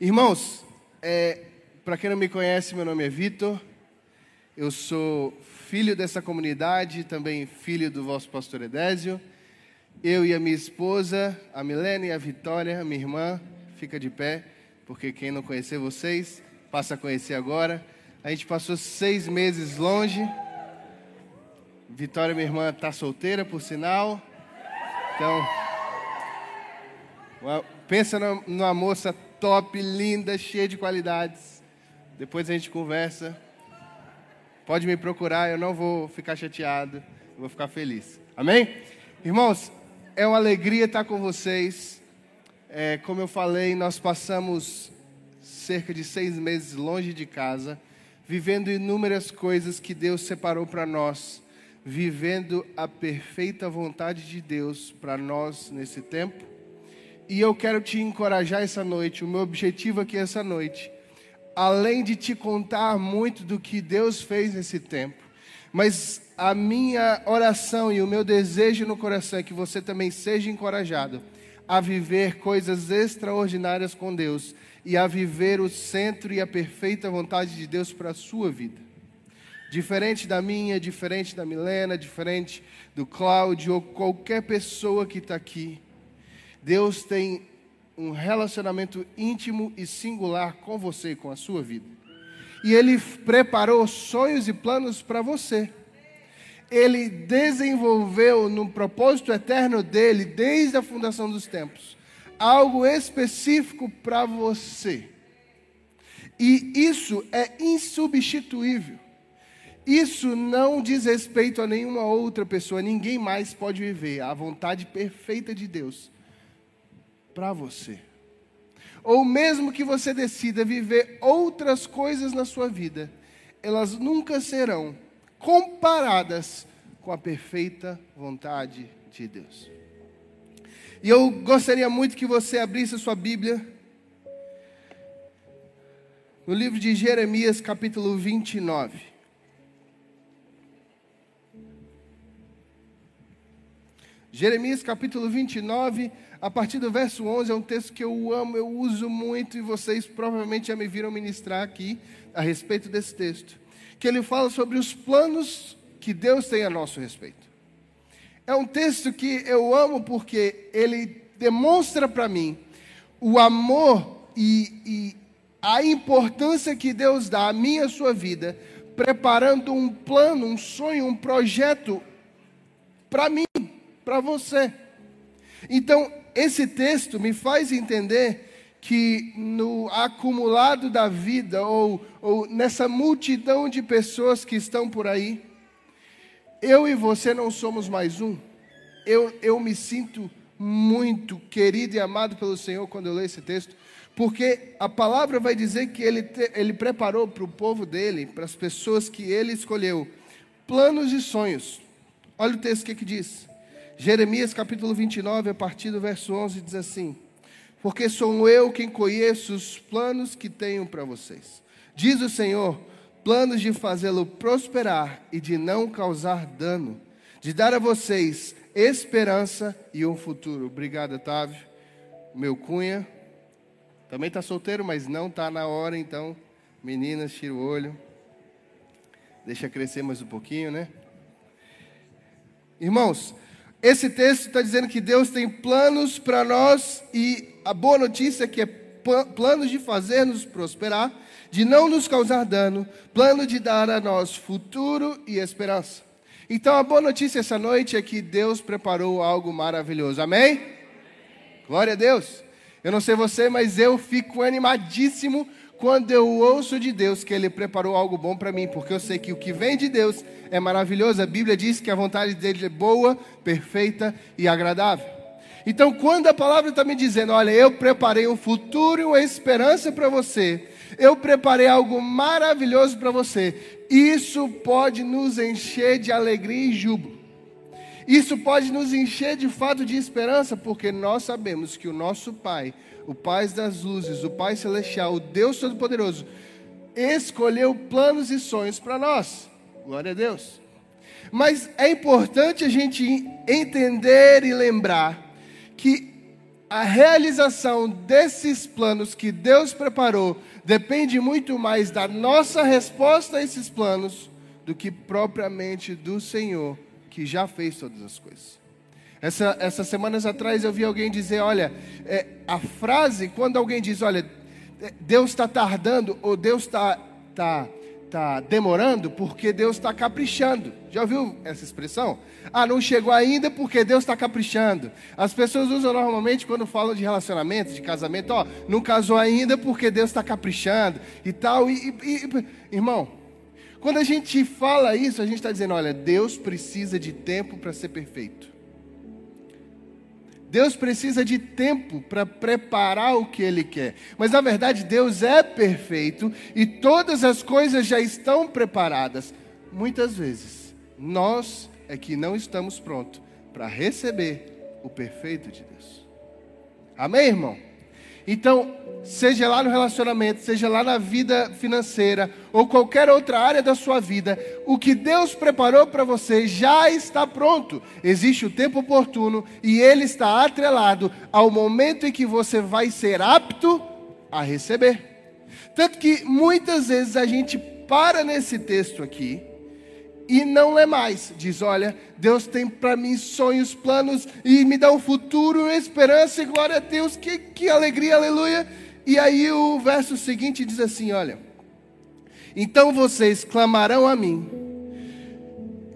Irmãos, é, para quem não me conhece, meu nome é Vitor. Eu sou filho dessa comunidade, também filho do vosso pastor Edésio. Eu e a minha esposa, a Milena e a Vitória, minha irmã, fica de pé, porque quem não conhecer vocês, passa a conhecer agora. A gente passou seis meses longe. Vitória, minha irmã, está solteira, por sinal. Então, pensa numa moça top, linda, cheia de qualidades. Depois a gente conversa. Pode me procurar, eu não vou ficar chateado, eu vou ficar feliz. Amém? Irmãos, é uma alegria estar com vocês. É, como eu falei, nós passamos cerca de seis meses longe de casa, vivendo inúmeras coisas que Deus separou para nós, vivendo a perfeita vontade de Deus para nós nesse tempo. E eu quero te encorajar essa noite. O meu objetivo aqui essa noite, além de te contar muito do que Deus fez nesse tempo, mas a minha oração e o meu desejo no coração é que você também seja encorajado a viver coisas extraordinárias com Deus e a viver o centro e a perfeita vontade de Deus para a sua vida. Diferente da minha, diferente da Milena, diferente do Cláudio ou qualquer pessoa que está aqui. Deus tem um relacionamento íntimo e singular com você e com a sua vida. E Ele preparou sonhos e planos para você. Ele desenvolveu no propósito eterno dele, desde a fundação dos tempos, algo específico para você. E isso é insubstituível. Isso não diz respeito a nenhuma outra pessoa, ninguém mais pode viver a vontade perfeita de Deus para você. Ou mesmo que você decida viver outras coisas na sua vida, elas nunca serão comparadas com a perfeita vontade de Deus. E eu gostaria muito que você abrisse a sua Bíblia no livro de Jeremias, capítulo 29. Jeremias capítulo 29, a partir do verso 11, é um texto que eu amo, eu uso muito e vocês provavelmente já me viram ministrar aqui a respeito desse texto. Que ele fala sobre os planos que Deus tem a nosso respeito. É um texto que eu amo porque ele demonstra para mim o amor e, e a importância que Deus dá à minha e à sua vida, preparando um plano, um sonho, um projeto para mim para você. Então, esse texto me faz entender que no acumulado da vida, ou, ou nessa multidão de pessoas que estão por aí, eu e você não somos mais um. Eu, eu me sinto muito querido e amado pelo Senhor quando eu leio esse texto, porque a palavra vai dizer que ele, te, ele preparou para o povo dele, para as pessoas que ele escolheu, planos e sonhos. Olha o texto que, que diz. Jeremias capítulo 29, a partir do verso 11, diz assim: Porque sou eu quem conheço os planos que tenho para vocês, diz o Senhor, planos de fazê-lo prosperar e de não causar dano, de dar a vocês esperança e um futuro. Obrigado, Otávio. Meu cunha também está solteiro, mas não está na hora, então, meninas, tira o olho. Deixa crescer mais um pouquinho, né? Irmãos, esse texto está dizendo que Deus tem planos para nós e a boa notícia é que é planos de fazer-nos prosperar, de não nos causar dano, plano de dar a nós futuro e esperança. Então a boa notícia essa noite é que Deus preparou algo maravilhoso. Amém? Glória a Deus. Eu não sei você, mas eu fico animadíssimo quando eu ouço de Deus que Ele preparou algo bom para mim, porque eu sei que o que vem de Deus é maravilhoso. A Bíblia diz que a vontade dele é boa, perfeita e agradável. Então, quando a palavra está me dizendo, olha, eu preparei um futuro e uma esperança para você, eu preparei algo maravilhoso para você, isso pode nos encher de alegria e júbilo. Isso pode nos encher de fato de esperança, porque nós sabemos que o nosso Pai o Pai das luzes, o Pai celestial, o Deus Todo-Poderoso, escolheu planos e sonhos para nós. Glória a Deus. Mas é importante a gente entender e lembrar que a realização desses planos que Deus preparou depende muito mais da nossa resposta a esses planos do que propriamente do Senhor, que já fez todas as coisas. Essa, essas semanas atrás eu vi alguém dizer: olha, é, a frase, quando alguém diz, olha, Deus está tardando ou Deus está tá, tá demorando porque Deus está caprichando. Já ouviu essa expressão? Ah, não chegou ainda porque Deus está caprichando. As pessoas usam normalmente quando falam de relacionamento, de casamento, ó, não casou ainda porque Deus está caprichando e tal. E, e, e, irmão, quando a gente fala isso, a gente está dizendo, olha, Deus precisa de tempo para ser perfeito. Deus precisa de tempo para preparar o que Ele quer. Mas na verdade, Deus é perfeito e todas as coisas já estão preparadas. Muitas vezes, nós é que não estamos prontos para receber o perfeito de Deus. Amém, irmão? Então, seja lá no relacionamento, seja lá na vida financeira ou qualquer outra área da sua vida, o que Deus preparou para você já está pronto. Existe o tempo oportuno e ele está atrelado ao momento em que você vai ser apto a receber. Tanto que muitas vezes a gente para nesse texto aqui e não lê mais. Diz: Olha, Deus tem para mim sonhos, planos e me dá um futuro, esperança e glória a Deus. Que, que alegria, aleluia. E aí o verso seguinte diz assim: Olha, então vocês clamarão a mim,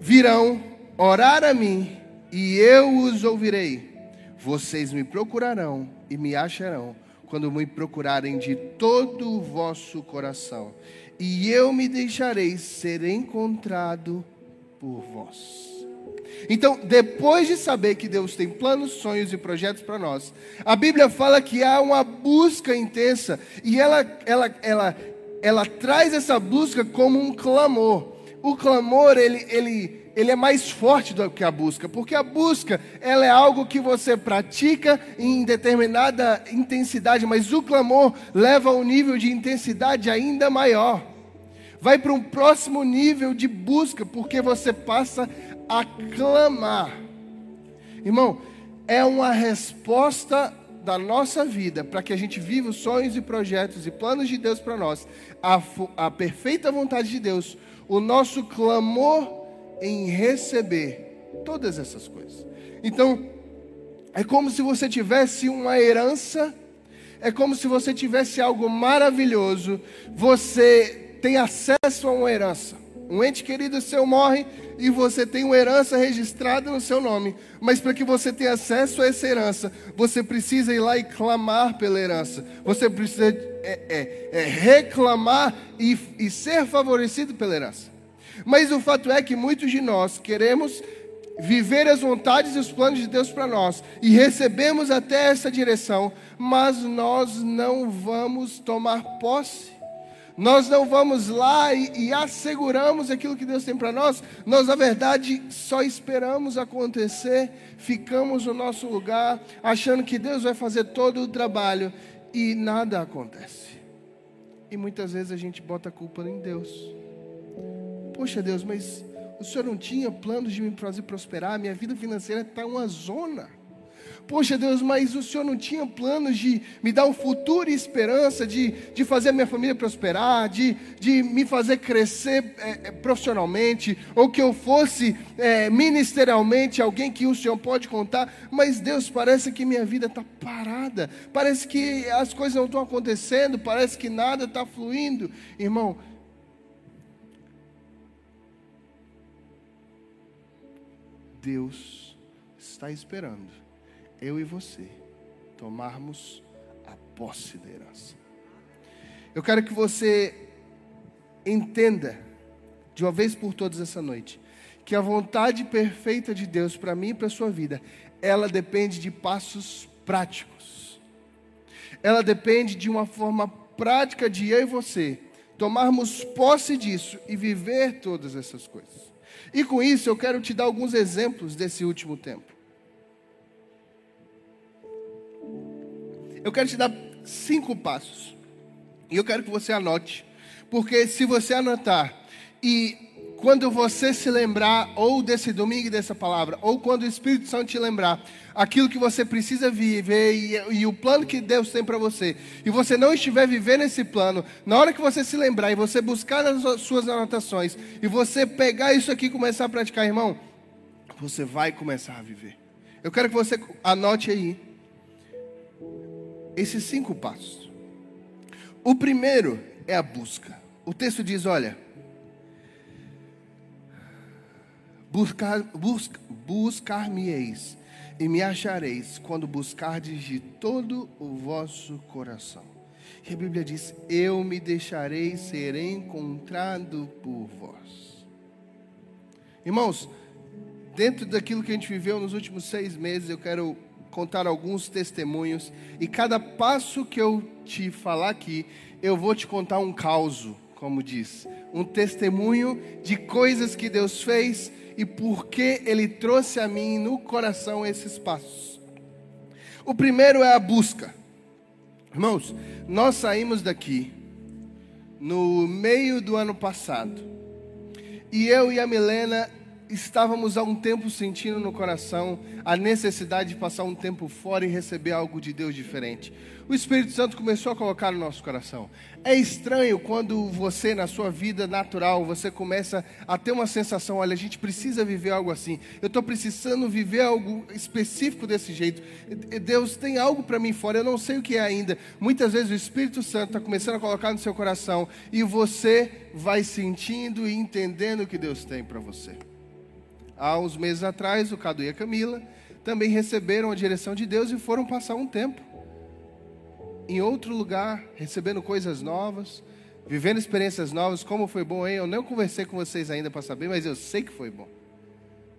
virão orar a mim e eu os ouvirei. Vocês me procurarão e me acharão quando me procurarem de todo o vosso coração e eu me deixarei ser encontrado por vós. Então, depois de saber que Deus tem planos, sonhos e projetos para nós, a Bíblia fala que há uma busca intensa e ela, ela, ela, ela traz essa busca como um clamor. O clamor, ele, ele, ele é mais forte do que a busca, porque a busca, ela é algo que você pratica em determinada intensidade, mas o clamor leva a um nível de intensidade ainda maior vai para um próximo nível de busca, porque você passa a clamar. Irmão, é uma resposta da nossa vida para que a gente viva os sonhos e projetos e planos de Deus para nós, a, a perfeita vontade de Deus, o nosso clamor em receber todas essas coisas. Então, é como se você tivesse uma herança, é como se você tivesse algo maravilhoso, você tem acesso a uma herança. Um ente querido seu morre e você tem uma herança registrada no seu nome. Mas para que você tenha acesso a essa herança, você precisa ir lá e clamar pela herança. Você precisa é, é, é reclamar e, e ser favorecido pela herança. Mas o fato é que muitos de nós queremos viver as vontades e os planos de Deus para nós e recebemos até essa direção, mas nós não vamos tomar posse nós não vamos lá e, e asseguramos aquilo que Deus tem para nós, nós, na verdade, só esperamos acontecer, ficamos no nosso lugar, achando que Deus vai fazer todo o trabalho e nada acontece. E muitas vezes a gente bota a culpa em Deus. Poxa, Deus, mas o Senhor não tinha planos de me fazer prosperar, minha vida financeira está uma zona. Poxa Deus, mas o Senhor não tinha planos de me dar um futuro e esperança, de, de fazer a minha família prosperar, de, de me fazer crescer é, é, profissionalmente, ou que eu fosse é, ministerialmente alguém que o Senhor pode contar. Mas Deus, parece que minha vida está parada, parece que as coisas não estão acontecendo, parece que nada está fluindo. Irmão, Deus está esperando eu e você, tomarmos a posse da herança. Eu quero que você entenda, de uma vez por todas essa noite, que a vontade perfeita de Deus para mim e para a sua vida, ela depende de passos práticos. Ela depende de uma forma prática de eu e você tomarmos posse disso e viver todas essas coisas. E com isso eu quero te dar alguns exemplos desse último tempo. Eu quero te dar cinco passos. E eu quero que você anote. Porque se você anotar E quando você se lembrar, ou desse domingo e dessa palavra, ou quando o Espírito Santo te lembrar, aquilo que você precisa viver e, e o plano que Deus tem para você, e você não estiver vivendo esse plano, na hora que você se lembrar e você buscar nas suas anotações, e você pegar isso aqui e começar a praticar, irmão, você vai começar a viver. Eu quero que você anote aí esses cinco passos. O primeiro é a busca. O texto diz: olha, buscar, busca, buscar-me-eis e me achareis quando buscardes de todo o vosso coração. E a Bíblia diz: Eu me deixarei ser encontrado por vós. Irmãos, dentro daquilo que a gente viveu nos últimos seis meses, eu quero contar alguns testemunhos. E cada passo que eu te falar aqui, eu vou te contar um caos, como diz. Um testemunho de coisas que Deus fez e por que Ele trouxe a mim no coração esses passos. O primeiro é a busca. Irmãos, nós saímos daqui no meio do ano passado. E eu e a Milena estávamos há um tempo sentindo no coração a necessidade de passar um tempo fora e receber algo de Deus diferente. O Espírito Santo começou a colocar no nosso coração. É estranho quando você, na sua vida natural, você começa a ter uma sensação: olha, a gente precisa viver algo assim. Eu estou precisando viver algo específico desse jeito. Deus tem algo para mim fora, eu não sei o que é ainda. Muitas vezes o Espírito Santo está começando a colocar no seu coração e você vai sentindo e entendendo o que Deus tem para você. Há uns meses atrás, o Cadu e a Camila também receberam a direção de Deus e foram passar um tempo em outro lugar, recebendo coisas novas, vivendo experiências novas. Como foi bom, hein? Eu não conversei com vocês ainda para saber, mas eu sei que foi bom.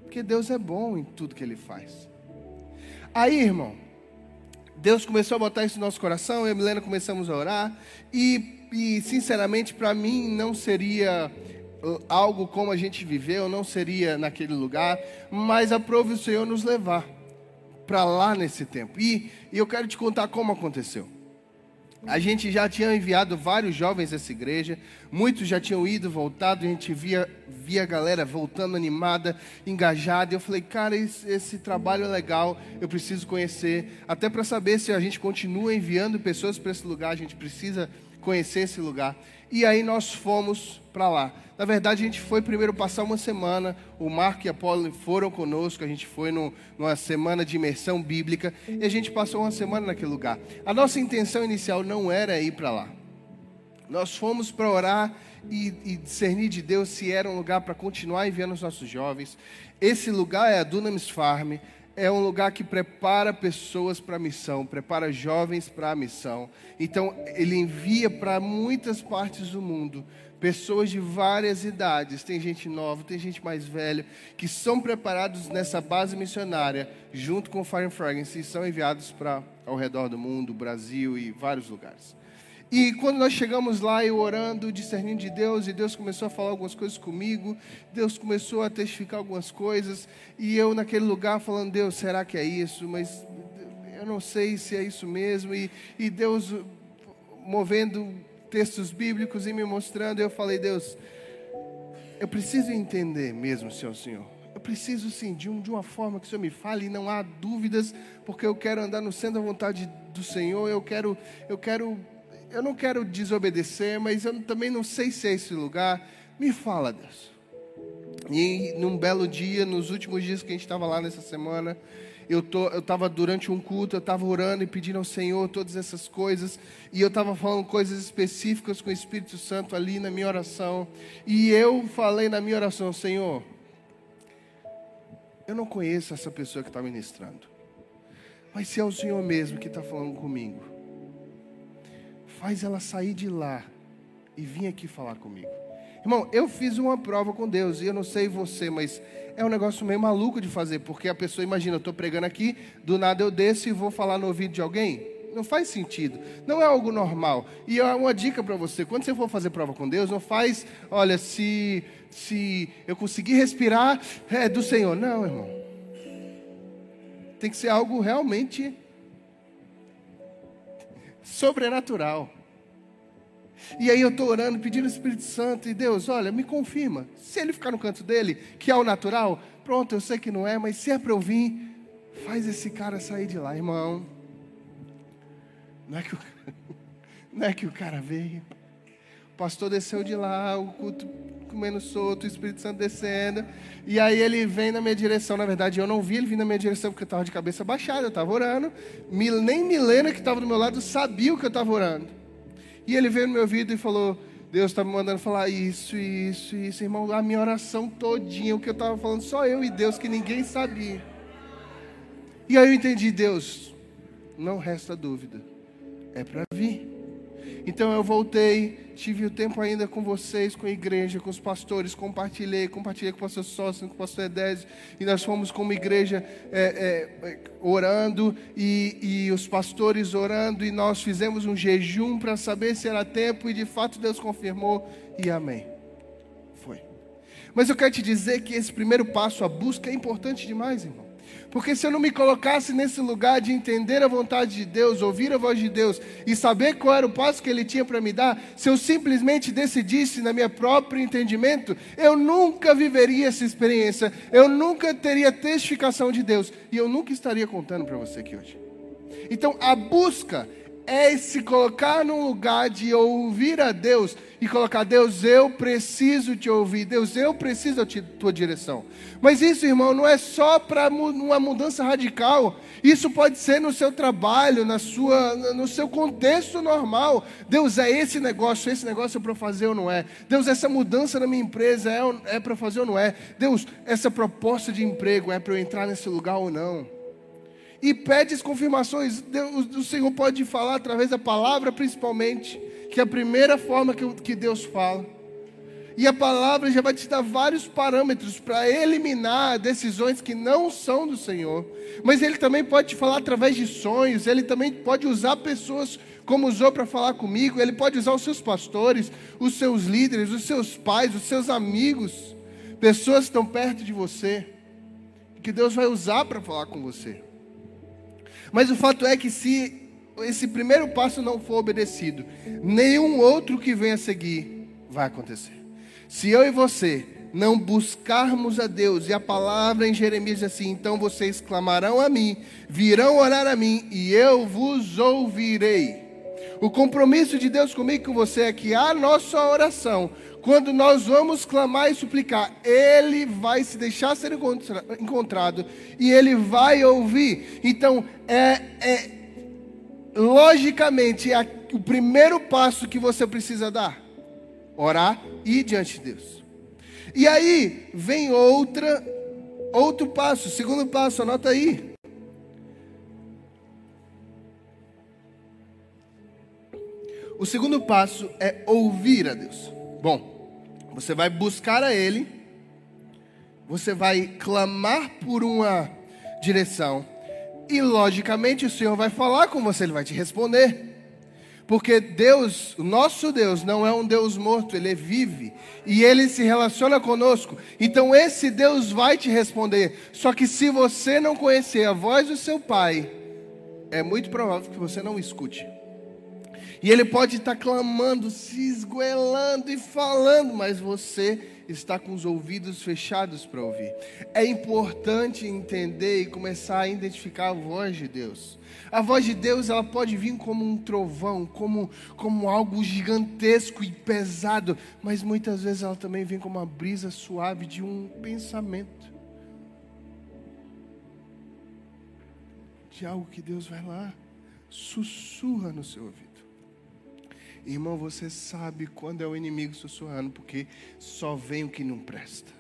Porque Deus é bom em tudo que Ele faz. Aí, irmão, Deus começou a botar isso no nosso coração, eu e a Milena começamos a orar, e, e sinceramente, para mim, não seria algo como a gente viveu, não seria naquele lugar, mas aprove o Senhor nos levar para lá nesse tempo. E, e eu quero te contar como aconteceu. A gente já tinha enviado vários jovens a essa igreja, muitos já tinham ido, voltado, a gente via, via a galera voltando animada, engajada. E eu falei, cara, esse, esse trabalho é legal, eu preciso conhecer, até para saber se a gente continua enviando pessoas para esse lugar, a gente precisa conhecer esse lugar. E aí nós fomos para lá. Na verdade, a gente foi primeiro passar uma semana. O Marco e a Paulo foram conosco. A gente foi no, numa semana de imersão bíblica. E a gente passou uma semana naquele lugar. A nossa intenção inicial não era ir para lá. Nós fomos para orar e, e, discernir de Deus se era um lugar para continuar enviando os nossos jovens. Esse lugar é a Dunamis Farm é um lugar que prepara pessoas para a missão, prepara jovens para a missão. Então, ele envia para muitas partes do mundo pessoas de várias idades, tem gente nova, tem gente mais velha, que são preparados nessa base missionária, junto com o Fire and Fragrance, e são enviados para ao redor do mundo, Brasil e vários lugares. E quando nós chegamos lá, eu orando, discernindo de Deus, e Deus começou a falar algumas coisas comigo, Deus começou a testificar algumas coisas, e eu naquele lugar falando, Deus, será que é isso? Mas eu não sei se é isso mesmo, e, e Deus movendo textos bíblicos e me mostrando, eu falei, Deus, eu preciso entender mesmo, Senhor Senhor. Eu preciso sim, de, um, de uma forma que o Senhor me fale, e não há dúvidas, porque eu quero andar no centro da vontade do Senhor, eu quero, eu quero eu não quero desobedecer, mas eu também não sei se é esse lugar. Me fala, Deus. E num belo dia, nos últimos dias que a gente estava lá nessa semana, eu estava durante um culto, eu estava orando e pedindo ao Senhor todas essas coisas, e eu estava falando coisas específicas com o Espírito Santo ali na minha oração, e eu falei na minha oração, Senhor, eu não conheço essa pessoa que está ministrando, mas se é o Senhor mesmo que está falando comigo, faz ela sair de lá e vir aqui falar comigo. Irmão, eu fiz uma prova com Deus e eu não sei você, mas é um negócio meio maluco de fazer, porque a pessoa imagina, eu estou pregando aqui, do nada eu desço e vou falar no ouvido de alguém. Não faz sentido, não é algo normal. E é uma dica para você: quando você for fazer prova com Deus, não faz, olha, se, se eu conseguir respirar, é do Senhor. Não, irmão. Tem que ser algo realmente sobrenatural. E aí eu estou orando, pedindo o Espírito Santo, e Deus, olha, me confirma. Se ele ficar no canto dele, que é o natural, pronto, eu sei que não é, mas se é para eu vir, faz esse cara sair de lá, irmão. Não é que o, não é que o cara veio. O pastor desceu de lá, o culto comendo solto, o Espírito Santo descendo. E aí ele vem na minha direção. Na verdade, eu não vi ele vir na minha direção porque eu estava de cabeça baixada, eu estava orando. Nem Milena, que estava do meu lado, sabia o que eu estava orando. E ele veio no meu ouvido e falou: Deus está me mandando falar isso, isso, isso. Irmão, a minha oração todinha, o que eu estava falando, só eu e Deus, que ninguém sabia. E aí eu entendi, Deus, não resta dúvida. É para vir. Então eu voltei, tive o tempo ainda com vocês, com a igreja, com os pastores, compartilhei, compartilhei com o pastor Sócio, com o pastor Edésio, e nós fomos como igreja é, é, orando, e, e os pastores orando, e nós fizemos um jejum para saber se era tempo, e de fato Deus confirmou, e amém. Foi. Mas eu quero te dizer que esse primeiro passo, a busca, é importante demais, irmão. Porque se eu não me colocasse nesse lugar de entender a vontade de Deus, ouvir a voz de Deus e saber qual era o passo que Ele tinha para me dar, se eu simplesmente decidisse na minha próprio entendimento, eu nunca viveria essa experiência, eu nunca teria testificação de Deus e eu nunca estaria contando para você aqui hoje. Então a busca é se colocar num lugar de ouvir a Deus e colocar, Deus, eu preciso te ouvir, Deus, eu preciso da tua direção. Mas isso, irmão, não é só para uma mudança radical. Isso pode ser no seu trabalho, na sua, no seu contexto normal. Deus, é esse negócio, esse negócio é para fazer ou não é? Deus, essa mudança na minha empresa é, é para fazer ou não é? Deus, essa proposta de emprego é para eu entrar nesse lugar ou não? E pede as confirmações. Deus, o Senhor pode falar através da palavra, principalmente, que é a primeira forma que, que Deus fala. E a palavra já vai te dar vários parâmetros para eliminar decisões que não são do Senhor. Mas Ele também pode te falar através de sonhos, Ele também pode usar pessoas como usou para falar comigo, Ele pode usar os seus pastores, os seus líderes, os seus pais, os seus amigos, pessoas que estão perto de você, que Deus vai usar para falar com você. Mas o fato é que se esse primeiro passo não for obedecido, nenhum outro que venha a seguir vai acontecer. Se eu e você não buscarmos a Deus, e a palavra em Jeremias diz assim: então vocês clamarão a mim, virão orar a mim, e eu vos ouvirei. O compromisso de Deus comigo e com você é que a nossa oração quando nós vamos clamar e suplicar, Ele vai se deixar ser encontrado e Ele vai ouvir. Então, é, é logicamente, é o primeiro passo que você precisa dar: orar e ir diante de Deus. E aí vem outra, outro passo, segundo passo, anota aí. O segundo passo é ouvir a Deus. Bom, você vai buscar a Ele, você vai clamar por uma direção, e logicamente o Senhor vai falar com você, Ele vai te responder. Porque Deus, o nosso Deus, não é um Deus morto, Ele vive e Ele se relaciona conosco. Então esse Deus vai te responder. Só que se você não conhecer a voz do seu Pai, é muito provável que você não escute. E ele pode estar clamando, se esgoelando e falando, mas você está com os ouvidos fechados para ouvir. É importante entender e começar a identificar a voz de Deus. A voz de Deus, ela pode vir como um trovão, como, como algo gigantesco e pesado, mas muitas vezes ela também vem como uma brisa suave de um pensamento. De algo que Deus vai lá, sussurra no seu ouvido. Irmão, você sabe quando é o inimigo sussurrando, porque só vem o que não presta.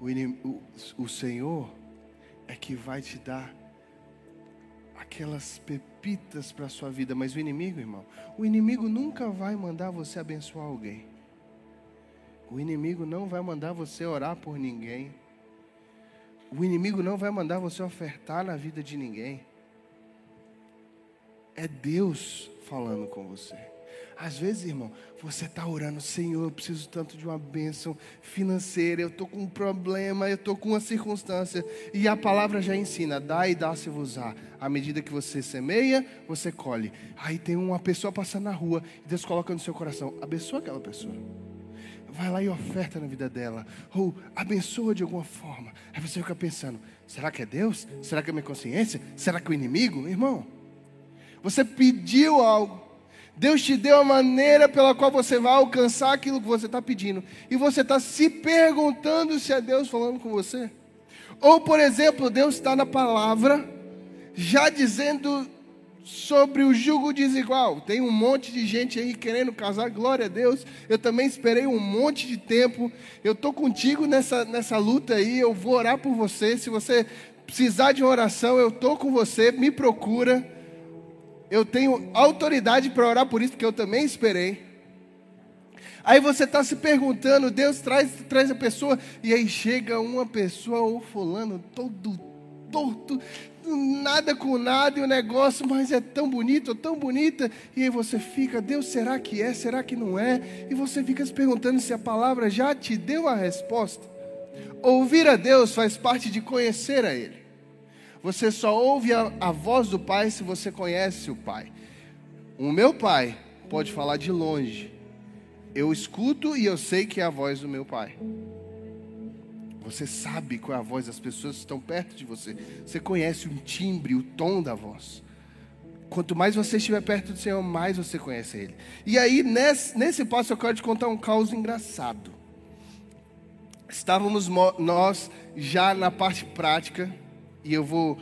O, o, o Senhor é que vai te dar aquelas pepitas para a sua vida, mas o inimigo, irmão, o inimigo nunca vai mandar você abençoar alguém. O inimigo não vai mandar você orar por ninguém. O inimigo não vai mandar você ofertar na vida de ninguém. É Deus falando com você. Às vezes, irmão, você está orando, Senhor, eu preciso tanto de uma bênção financeira, eu estou com um problema, eu estou com uma circunstância. E a palavra já ensina: dá e dá-se-vos-á. À medida que você semeia, você colhe. Aí tem uma pessoa passando na rua, e Deus coloca no seu coração: abençoa aquela pessoa. Vai lá e oferta na vida dela. Ou abençoa de alguma forma. Aí você fica pensando: será que é Deus? Será que é minha consciência? Será que é o inimigo? Irmão, você pediu algo. Deus te deu a maneira pela qual você vai alcançar aquilo que você está pedindo. E você está se perguntando se é Deus falando com você. Ou, por exemplo, Deus está na palavra, já dizendo sobre o jugo desigual. Tem um monte de gente aí querendo casar, glória a Deus. Eu também esperei um monte de tempo. Eu estou contigo nessa, nessa luta aí. Eu vou orar por você. Se você precisar de uma oração, eu estou com você. Me procura. Eu tenho autoridade para orar por isso, porque eu também esperei. Aí você está se perguntando, Deus traz, traz a pessoa, e aí chega uma pessoa, ou fulano, todo torto, nada com nada e o negócio, mas é tão bonito, tão bonita, e aí você fica, Deus, será que é, será que não é? E você fica se perguntando se a palavra já te deu a resposta. Ouvir a Deus faz parte de conhecer a Ele. Você só ouve a, a voz do Pai se você conhece o Pai. O meu Pai pode falar de longe. Eu escuto e eu sei que é a voz do meu Pai. Você sabe qual é a voz das pessoas que estão perto de você. Você conhece o timbre, o tom da voz. Quanto mais você estiver perto do Senhor, mais você conhece Ele. E aí, nesse, nesse passo, eu quero te contar um caos engraçado. Estávamos nós já na parte prática, e eu vou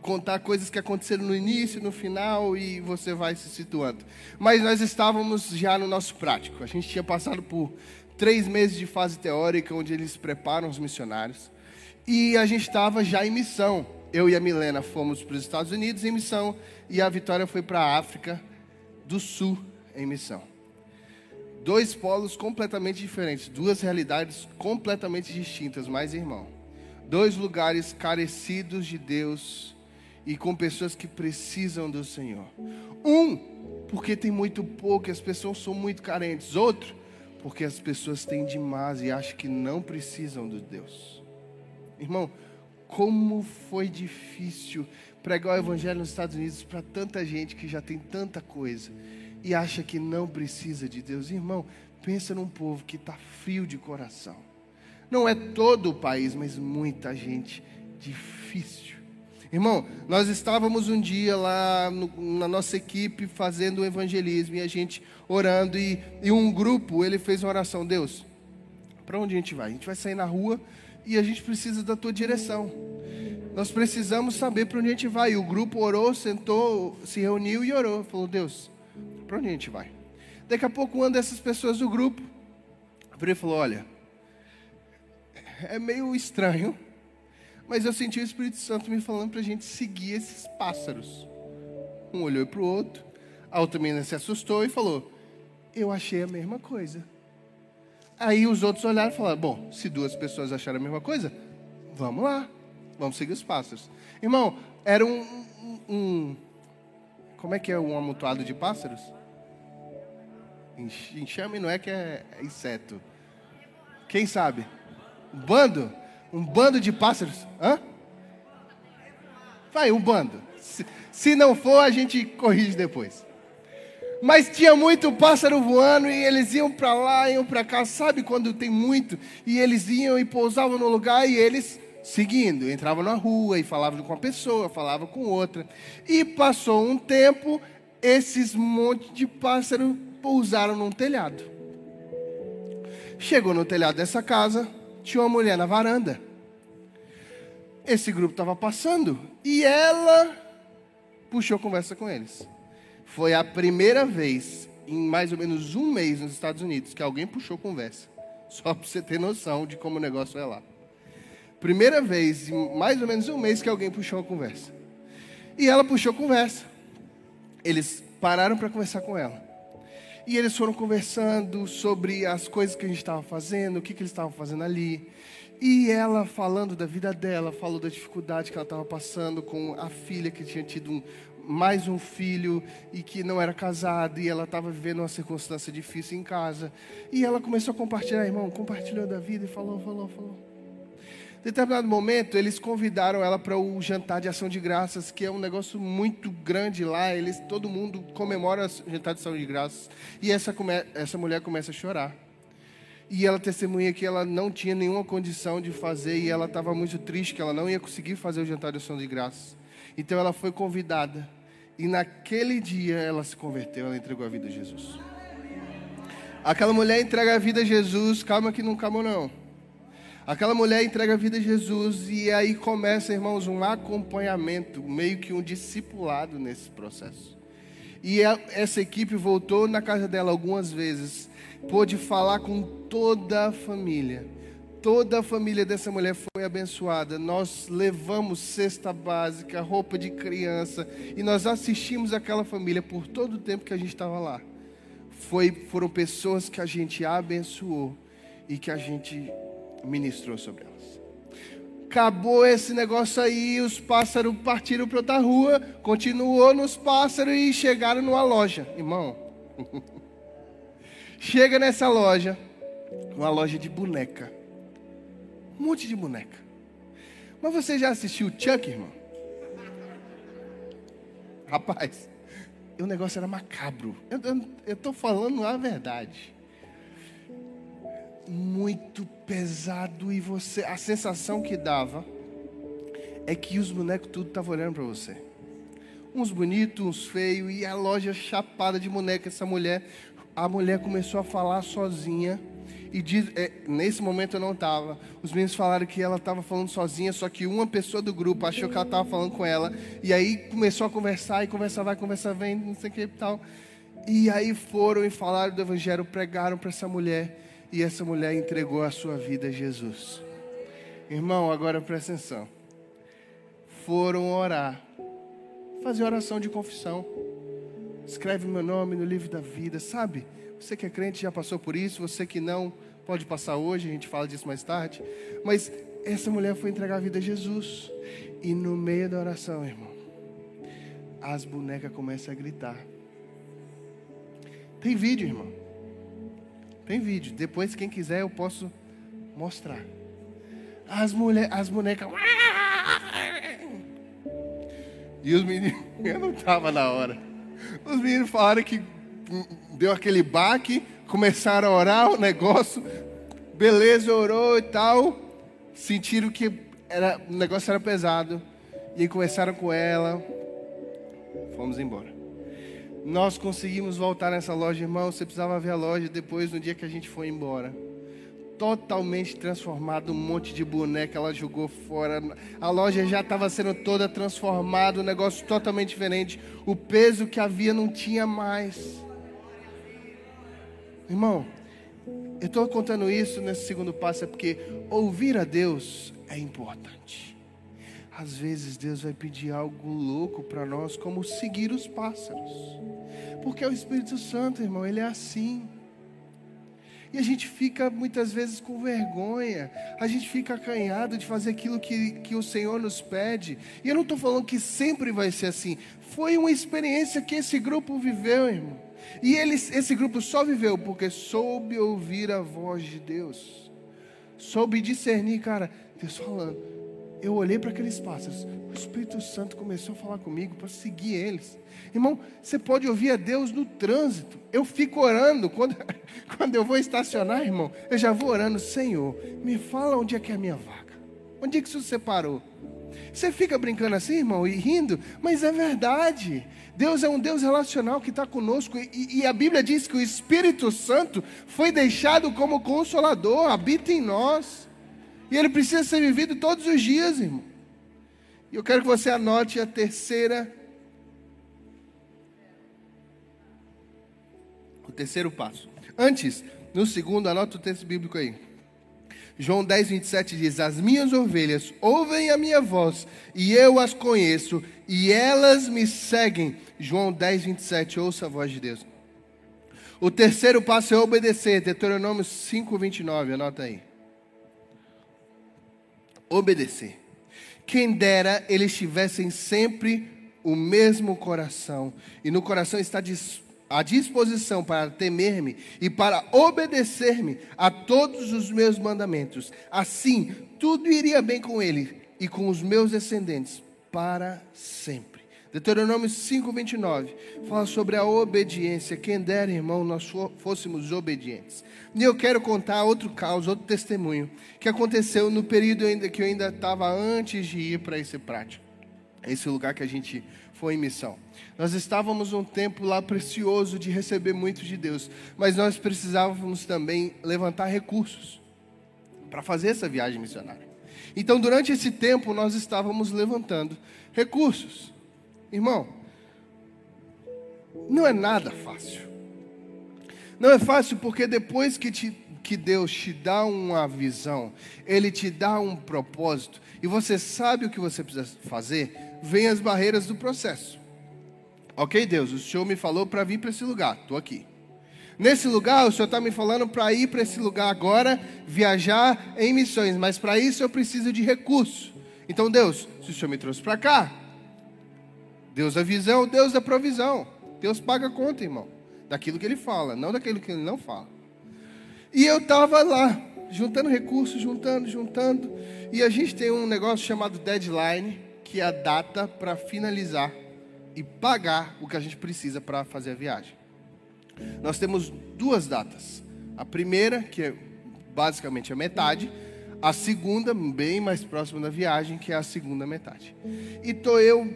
contar coisas que aconteceram no início, no final, e você vai se situando. Mas nós estávamos já no nosso prático. A gente tinha passado por três meses de fase teórica, onde eles preparam os missionários. E a gente estava já em missão. Eu e a Milena fomos para os Estados Unidos em missão, e a Vitória foi para a África do Sul em missão. Dois polos completamente diferentes, duas realidades completamente distintas, mas irmão. Dois lugares carecidos de Deus e com pessoas que precisam do Senhor. Um, porque tem muito pouco, as pessoas são muito carentes. Outro, porque as pessoas têm demais e acham que não precisam de Deus. Irmão, como foi difícil pregar o Evangelho nos Estados Unidos para tanta gente que já tem tanta coisa e acha que não precisa de Deus. Irmão, pensa num povo que está frio de coração. Não é todo o país, mas muita gente difícil. Irmão, nós estávamos um dia lá no, na nossa equipe fazendo o evangelismo e a gente orando e, e um grupo, ele fez uma oração, Deus, para onde a gente vai? A gente vai sair na rua e a gente precisa da tua direção. Nós precisamos saber para onde a gente vai. E o grupo orou, sentou, se reuniu e orou. Falou, Deus, para onde a gente vai? Daqui a pouco uma dessas pessoas do grupo abriu e falou, olha, é meio estranho, mas eu senti o Espírito Santo me falando para a gente seguir esses pássaros. Um olhou para o outro, a outra menina se assustou e falou: Eu achei a mesma coisa. Aí os outros olharam e falaram: Bom, se duas pessoas acharam a mesma coisa, vamos lá, vamos seguir os pássaros. Irmão, era um, um, como é que é um amontoado de pássaros? Enxame não é que é, é inseto. Quem sabe? Um bando? Um bando de pássaros? Hã? Vai, um bando. Se, se não for, a gente corrige depois. Mas tinha muito pássaro voando e eles iam para lá, iam para cá. Sabe quando tem muito? E eles iam e pousavam no lugar e eles seguindo. Entravam na rua e falavam com uma pessoa, falavam com outra. E passou um tempo, esses montes de pássaros pousaram num telhado. Chegou no telhado dessa casa, tinha uma mulher na varanda. Esse grupo estava passando e ela puxou conversa com eles. Foi a primeira vez em mais ou menos um mês nos Estados Unidos que alguém puxou conversa. Só para você ter noção de como o negócio é lá. Primeira vez em mais ou menos um mês que alguém puxou a conversa. E ela puxou conversa. Eles pararam para conversar com ela. E eles foram conversando sobre as coisas que a gente estava fazendo, o que, que eles estavam fazendo ali. E ela falando da vida dela, falou da dificuldade que ela estava passando com a filha que tinha tido um, mais um filho e que não era casado e ela estava vivendo uma circunstância difícil em casa. E ela começou a compartilhar, irmão, compartilhou da vida e falou, falou, falou. Em determinado momento, eles convidaram ela para o jantar de ação de graças, que é um negócio muito grande lá. Eles, todo mundo comemora o jantar de ação de graças. E essa, essa mulher começa a chorar. E ela testemunha que ela não tinha nenhuma condição de fazer e ela estava muito triste que ela não ia conseguir fazer o jantar de ação de graças. Então ela foi convidada. E naquele dia ela se converteu, ela entregou a vida a Jesus. Aquela mulher entrega a vida a Jesus, calma que não calma não. Aquela mulher entrega a vida a Jesus e aí começa, irmãos, um acompanhamento, meio que um discipulado nesse processo. E essa equipe voltou na casa dela algumas vezes, pôde falar com toda a família Toda a família dessa mulher foi abençoada. Nós levamos cesta básica, roupa de criança e nós assistimos aquela família por todo o tempo que a gente estava lá. Foi, foram pessoas que a gente abençoou e que a gente ministrou sobre elas. Acabou esse negócio aí, os pássaros partiram para outra rua, continuou nos pássaros e chegaram numa loja. Irmão, chega nessa loja, uma loja de boneca. Um monte de boneca. Mas você já assistiu Chuck, irmão? Rapaz, o negócio era macabro. Eu estou falando a verdade. Muito pesado e você, a sensação que dava é que os bonecos tudo estavam olhando para você. Uns bonitos, uns feios e a loja chapada de boneca. Essa mulher, a mulher começou a falar sozinha e diz, é, nesse momento eu não estava. Os meninos falaram que ela estava falando sozinha, só que uma pessoa do grupo achou que ela estava falando com ela. E aí começou a conversar, e conversa vai, conversa vem, não sei o que e tal. E aí foram e falaram do Evangelho, pregaram para essa mulher. E essa mulher entregou a sua vida a Jesus. Irmão, agora presta atenção. Foram orar, fazer oração de confissão. Escreve meu nome no livro da vida, sabe? Você que é crente já passou por isso, você que não, pode passar hoje, a gente fala disso mais tarde. Mas essa mulher foi entregar a vida a Jesus. E no meio da oração, irmão, as bonecas começam a gritar. Tem vídeo, irmão. Tem vídeo. Depois, quem quiser, eu posso mostrar. As, mulher, as bonecas. E os meninos. Eu não estava na hora. Os meninos falaram que deu aquele baque, começaram a orar o negócio, beleza, orou e tal, sentiram que era, o negócio era pesado, e começaram com ela, fomos embora. Nós conseguimos voltar nessa loja, irmão. Você precisava ver a loja depois, no dia que a gente foi embora. Totalmente transformado, um monte de boneca ela jogou fora. A loja já estava sendo toda transformada, um negócio totalmente diferente. O peso que havia não tinha mais. Irmão, eu estou contando isso nesse segundo passo é porque ouvir a Deus é importante. Às vezes Deus vai pedir algo louco para nós, como seguir os pássaros. Porque é o Espírito Santo, irmão, ele é assim. E a gente fica muitas vezes com vergonha, a gente fica acanhado de fazer aquilo que, que o Senhor nos pede. E eu não estou falando que sempre vai ser assim. Foi uma experiência que esse grupo viveu, irmão. E eles, esse grupo só viveu porque soube ouvir a voz de Deus. Soube discernir, cara, Deus falando. Eu olhei para aqueles pássaros, o Espírito Santo começou a falar comigo para seguir eles. Irmão, você pode ouvir a Deus no trânsito. Eu fico orando, quando, quando eu vou estacionar, irmão, eu já vou orando, Senhor, me fala onde é que é a minha vaga. Onde é que isso separou? Você fica brincando assim, irmão, e rindo, mas é verdade. Deus é um Deus relacional que está conosco. E, e, a Bíblia diz que o Espírito Santo foi deixado como consolador, habita em nós. E ele precisa ser vivido todos os dias, irmão. E eu quero que você anote a terceira. O terceiro passo. Antes, no segundo, anota o texto bíblico aí. João 10, 27 diz: As minhas ovelhas ouvem a minha voz, e eu as conheço, e elas me seguem. João 10, 27, ouça a voz de Deus. O terceiro passo é obedecer, Deuteronômio 5, 29, anota aí. Obedecer. Quem dera eles tivessem sempre o mesmo coração, e no coração está à disposição para temer-me e para obedecer-me a todos os meus mandamentos, assim tudo iria bem com ele e com os meus descendentes para sempre. Deuteronômio 5:29 fala sobre a obediência. Quem dera, irmão, nós fôssemos obedientes. E eu quero contar outro caso, outro testemunho que aconteceu no período ainda que eu ainda estava antes de ir para esse prático, esse lugar que a gente foi em missão. Nós estávamos um tempo lá precioso de receber muito de Deus, mas nós precisávamos também levantar recursos para fazer essa viagem missionária. Então, durante esse tempo, nós estávamos levantando recursos. Irmão, não é nada fácil. Não é fácil porque depois que, te, que Deus te dá uma visão, Ele te dá um propósito, e você sabe o que você precisa fazer, vem as barreiras do processo. Ok, Deus, o Senhor me falou para vir para esse lugar, estou aqui. Nesse lugar, o Senhor está me falando para ir para esse lugar agora, viajar em missões, mas para isso eu preciso de recurso. Então, Deus, se o Senhor me trouxe para cá, Deus da visão, Deus da provisão. Deus paga a conta, irmão daquilo que ele fala, não daquilo que ele não fala. E eu estava lá, juntando recursos, juntando, juntando. E a gente tem um negócio chamado deadline, que é a data para finalizar e pagar o que a gente precisa para fazer a viagem. Nós temos duas datas. A primeira, que é basicamente a metade, a segunda, bem mais próxima da viagem, que é a segunda metade. E tô eu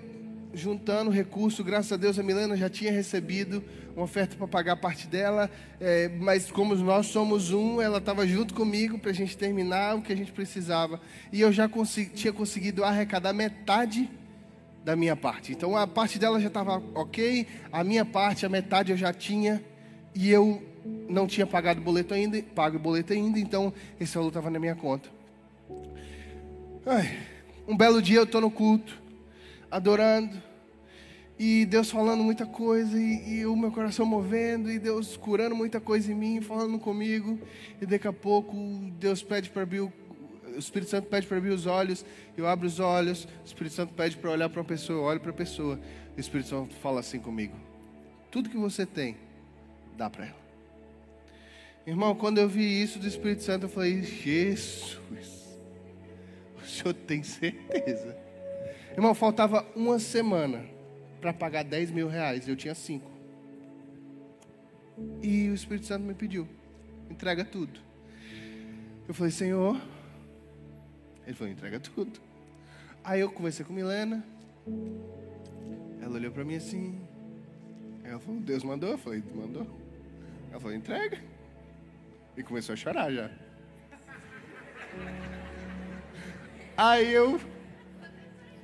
juntando recurso, graças a Deus a Milena já tinha recebido uma oferta para pagar parte dela, é, mas como nós somos um, ela estava junto comigo para a gente terminar o que a gente precisava. E eu já consegui, tinha conseguido arrecadar metade da minha parte. Então a parte dela já estava ok, a minha parte, a metade eu já tinha, e eu não tinha pagado o boleto ainda, pago o boleto ainda, então esse valor estava na minha conta. Ai, um belo dia eu estou no culto, adorando, e Deus falando muita coisa, e, e, o meu coração movendo, e Deus curando muita coisa em mim, falando comigo, e daqui a pouco Deus pede para abrir o, o Espírito Santo pede para abrir os olhos, eu abro os olhos, o Espírito Santo pede para olhar para uma pessoa, eu olho para a pessoa, o Espírito Santo fala assim comigo: tudo que você tem, dá para ela. Irmão, quando eu vi isso do Espírito Santo, eu falei: Jesus, o senhor tem certeza? Irmão, faltava uma semana para pagar 10 mil reais. Eu tinha cinco. E o Espírito Santo me pediu: entrega tudo. Eu falei, Senhor. Ele falou: entrega tudo. Aí eu conversei com Milena. Ela olhou para mim assim. Ela falou: Deus mandou? Eu falei: mandou. Ela falou: entrega. E começou a chorar já. Aí eu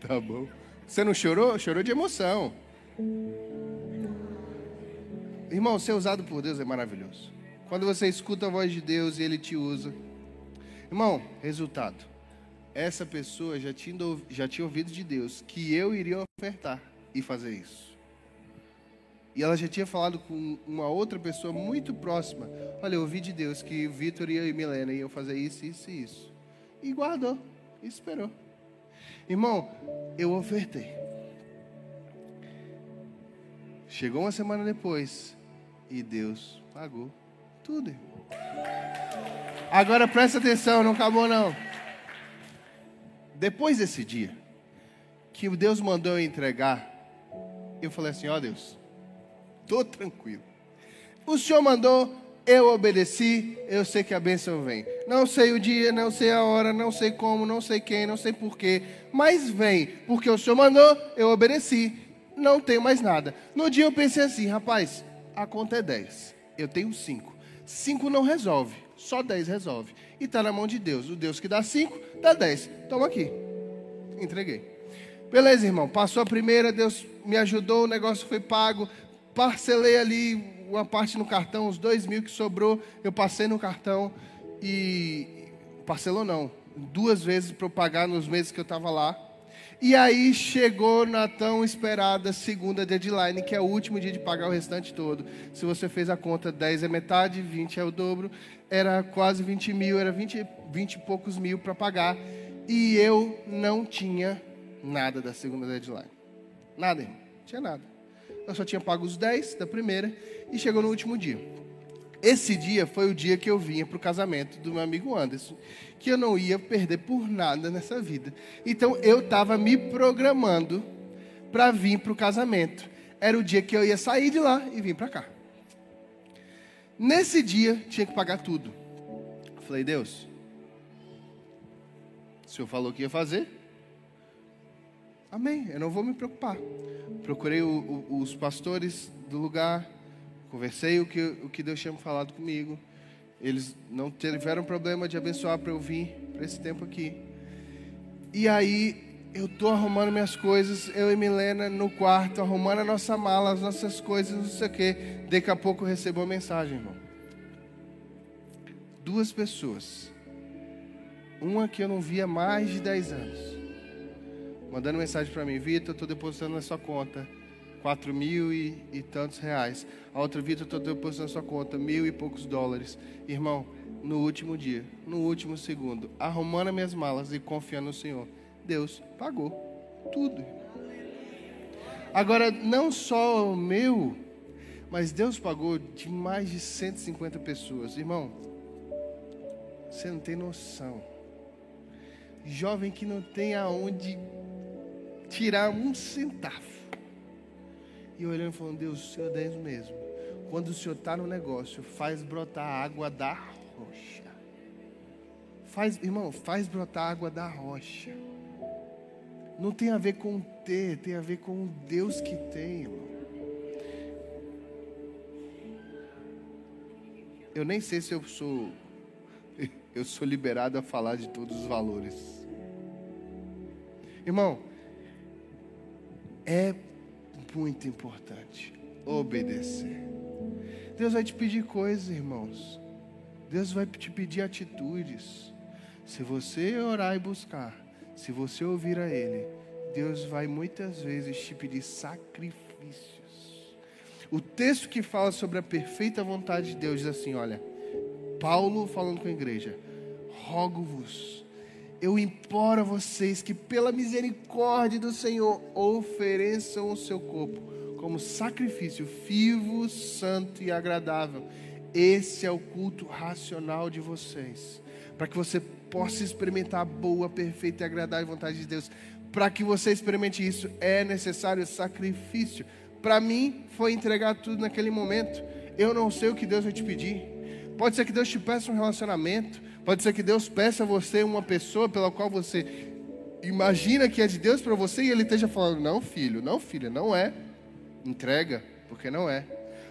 Tá bom. Você não chorou? Chorou de emoção. Irmão, ser usado por Deus é maravilhoso. Quando você escuta a voz de Deus e Ele te usa. Irmão, resultado. Essa pessoa já tinha, já tinha ouvido de Deus que eu iria ofertar e fazer isso. E ela já tinha falado com uma outra pessoa muito próxima. Olha, eu ouvi de Deus que Vitor e Milena iam fazer isso, isso e isso. E guardou. E esperou. Irmão, eu ofertei. Chegou uma semana depois e Deus pagou tudo. Agora presta atenção, não acabou não. Depois desse dia, que Deus mandou eu entregar, eu falei assim: Ó oh, Deus, estou tranquilo. O Senhor mandou, eu obedeci, eu sei que a bênção vem. Não sei o dia, não sei a hora, não sei como, não sei quem, não sei porquê, mas vem, porque o Senhor mandou, eu obedeci, não tenho mais nada. No dia eu pensei assim, rapaz, a conta é 10, eu tenho 5. 5 não resolve, só 10 resolve. E está na mão de Deus, o Deus que dá 5, dá 10. Toma aqui, entreguei. Beleza, irmão, passou a primeira, Deus me ajudou, o negócio foi pago, parcelei ali uma parte no cartão, os dois mil que sobrou, eu passei no cartão e parcelou não, duas vezes para eu pagar nos meses que eu estava lá. E aí chegou na tão esperada segunda deadline, que é o último dia de pagar o restante todo. Se você fez a conta, 10 é metade, 20 é o dobro, era quase 20 mil, era 20, 20 e poucos mil para pagar. E eu não tinha nada da segunda deadline. Nada, irmão. Não tinha nada. Eu só tinha pago os 10 da primeira e chegou no último dia. Esse dia foi o dia que eu vinha para o casamento do meu amigo Anderson, que eu não ia perder por nada nessa vida. Então eu estava me programando para vir para o casamento. Era o dia que eu ia sair de lá e vir para cá. Nesse dia tinha que pagar tudo. Falei, Deus, o senhor falou que ia fazer? Amém, eu não vou me preocupar. Procurei o, o, os pastores do lugar, conversei o que, o que Deus tinha falado comigo. Eles não tiveram problema de abençoar para eu vir para esse tempo aqui. E aí eu tô arrumando minhas coisas, eu e Milena no quarto, arrumando a nossa mala, as nossas coisas, não sei o quê. Daqui a pouco eu recebo uma mensagem, irmão. Duas pessoas. Uma que eu não via há mais de 10 anos. Mandando mensagem para mim, Vitor, estou depositando na sua conta quatro mil e, e tantos reais. A outra, Vitor, estou depositando na sua conta mil e poucos dólares. Irmão, no último dia, no último segundo, arrumando as minhas malas e confiando no Senhor, Deus pagou tudo. Agora, não só o meu, mas Deus pagou de mais de 150 pessoas. Irmão, você não tem noção. Jovem que não tem aonde tirar um centavo. E olhando e falando, Deus, o Senhor é mesmo. Quando o Senhor está no negócio, faz brotar água da rocha. Faz, irmão, faz brotar água da rocha. Não tem a ver com ter, tem a ver com o Deus que tem, irmão. Eu nem sei se eu sou eu sou liberado a falar de todos os valores. Irmão, é muito importante obedecer. Deus vai te pedir coisas, irmãos. Deus vai te pedir atitudes. Se você orar e buscar, se você ouvir a Ele, Deus vai muitas vezes te pedir sacrifícios. O texto que fala sobre a perfeita vontade de Deus diz assim: olha, Paulo falando com a igreja, rogo-vos, eu imploro a vocês que, pela misericórdia do Senhor, ofereçam o seu corpo como sacrifício vivo, santo e agradável. Esse é o culto racional de vocês, para que você possa experimentar a boa, perfeita e agradável vontade de Deus. Para que você experimente isso, é necessário sacrifício. Para mim, foi entregar tudo naquele momento. Eu não sei o que Deus vai te pedir. Pode ser que Deus te peça um relacionamento. Pode ser que Deus peça a você uma pessoa pela qual você imagina que é de Deus para você e Ele esteja falando: não, filho, não, filha, não é. Entrega, porque não é.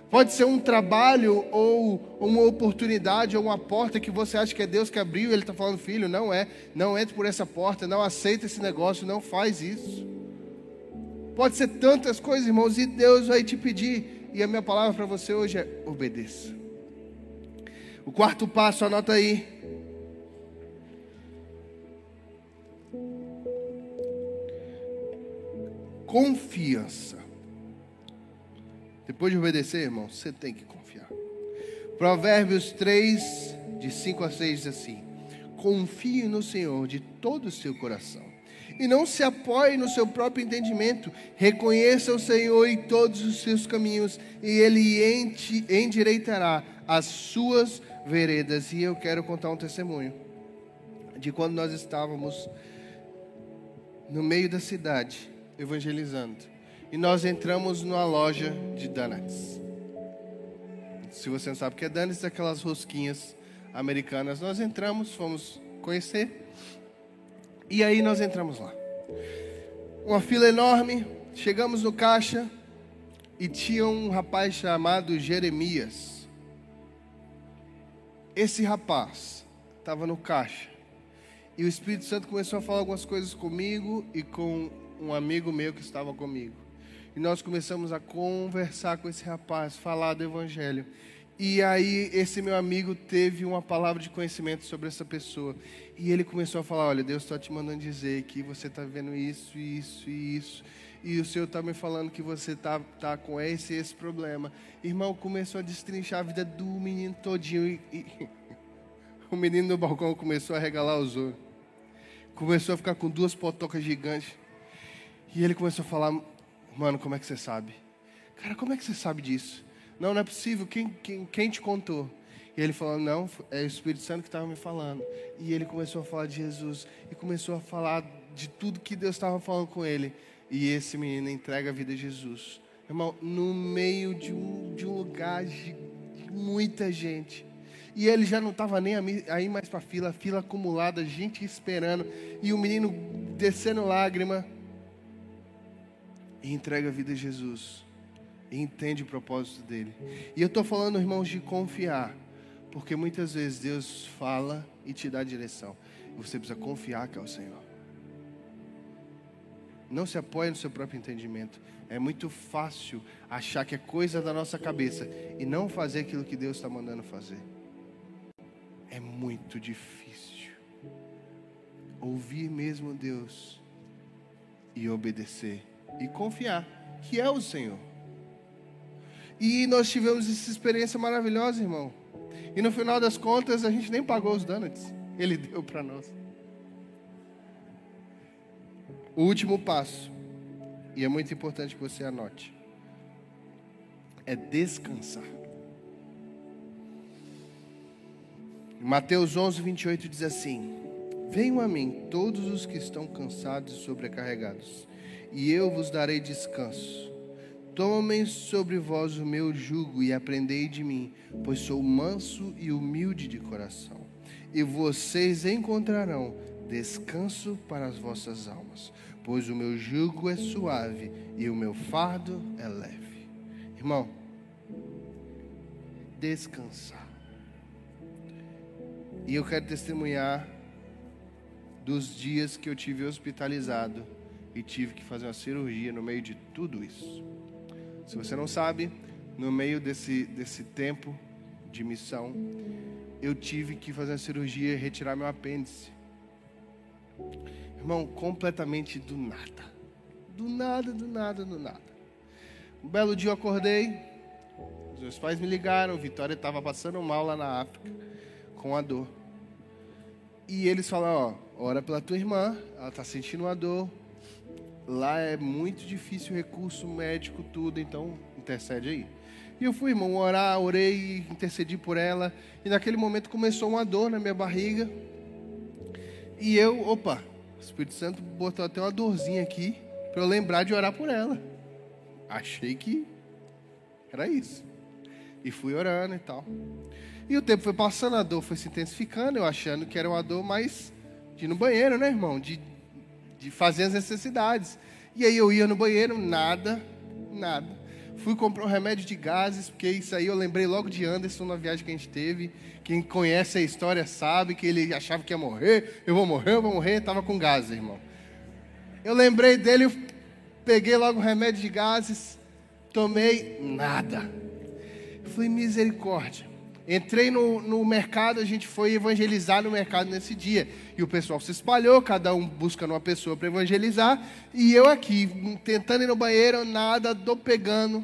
Pode ser um trabalho ou uma oportunidade ou uma porta que você acha que é Deus que abriu e Ele está falando, filho, não é. Não entre por essa porta, não aceita esse negócio, não faz isso. Pode ser tantas coisas, irmãos, e Deus vai te pedir. E a minha palavra para você hoje é: obedeça. O quarto passo, anota aí. Confiança. Depois de obedecer, irmão, você tem que confiar. Provérbios 3, de 5 a 6 diz assim: Confie no Senhor de todo o seu coração. E não se apoie no seu próprio entendimento. Reconheça o Senhor em todos os seus caminhos, e Ele endireitará as suas veredas. E eu quero contar um testemunho de quando nós estávamos no meio da cidade evangelizando. E nós entramos numa loja de donuts. Se você não sabe o que é donuts, é aquelas rosquinhas americanas. Nós entramos, fomos conhecer. E aí nós entramos lá. Uma fila enorme, chegamos no caixa e tinha um rapaz chamado Jeremias. Esse rapaz estava no caixa. E o Espírito Santo começou a falar algumas coisas comigo e com um amigo meu que estava comigo. E nós começamos a conversar com esse rapaz, falar do Evangelho. E aí, esse meu amigo teve uma palavra de conhecimento sobre essa pessoa. E ele começou a falar: Olha, Deus está te mandando dizer que você está vendo isso, isso e isso. E o Senhor está me falando que você está tá com esse e esse problema. Irmão, começou a destrinchar a vida do menino todinho. E, e o menino no balcão começou a regalar os olhos. Começou a ficar com duas potocas gigantes. E ele começou a falar: Mano, como é que você sabe? Cara, como é que você sabe disso? Não, não é possível. Quem, quem, quem te contou? E ele falou: Não, é o Espírito Santo que estava me falando. E ele começou a falar de Jesus. E começou a falar de tudo que Deus estava falando com ele. E esse menino entrega a vida a Jesus. Irmão, no meio de um, de um lugar de muita gente. E ele já não estava nem aí mais para a fila, fila acumulada, gente esperando. E o menino descendo lágrima. E entrega a vida a Jesus. E entende o propósito dele. E eu estou falando, irmãos, de confiar. Porque muitas vezes Deus fala e te dá direção. E você precisa confiar que é o Senhor. Não se apoie no seu próprio entendimento. É muito fácil achar que é coisa da nossa cabeça e não fazer aquilo que Deus está mandando fazer. É muito difícil. Ouvir mesmo Deus e obedecer e confiar que é o Senhor. E nós tivemos essa experiência maravilhosa, irmão. E no final das contas, a gente nem pagou os donuts. Ele deu para nós. O último passo, e é muito importante que você anote, é descansar. Mateus 11, 28 diz assim: Venham a mim todos os que estão cansados e sobrecarregados, e eu vos darei descanso. Tomem sobre vós o meu jugo e aprendei de mim, pois sou manso e humilde de coração, e vocês encontrarão descanso para as vossas almas, pois o meu jugo é suave e o meu fardo é leve. Irmão, descansar. E eu quero testemunhar dos dias que eu tive hospitalizado e tive que fazer uma cirurgia no meio de tudo isso. Se você não sabe, no meio desse, desse tempo de missão, eu tive que fazer uma cirurgia e retirar meu apêndice. Irmão, completamente do nada. Do nada, do nada, do nada. Um belo dia eu acordei, os meus pais me ligaram, Vitória estava passando mal lá na África, com a dor. E eles falaram, ó, ora pela tua irmã, ela está sentindo uma dor. Lá é muito difícil recurso médico, tudo, então intercede aí. E eu fui, irmão, orar, orei, intercedi por ela. E naquele momento começou uma dor na minha barriga. E eu, opa, o Espírito Santo botou até uma dorzinha aqui para eu lembrar de orar por ela. Achei que era isso. E fui orando e tal. E o tempo foi passando, a dor foi se intensificando, eu achando que era uma dor mais de ir no banheiro, né, irmão? De, de fazer as necessidades. E aí eu ia no banheiro, nada, nada. Fui comprar um remédio de gases, porque isso aí eu lembrei logo de Anderson na viagem que a gente teve. Quem conhece a história sabe que ele achava que ia morrer. Eu vou morrer, eu vou morrer. Estava com gases, irmão. Eu lembrei dele, eu peguei logo o remédio de gases, tomei nada. Eu falei, misericórdia. Entrei no, no mercado, a gente foi evangelizar no mercado nesse dia. E o pessoal se espalhou, cada um buscando uma pessoa para evangelizar. E eu aqui, tentando ir no banheiro, nada, tô pegando.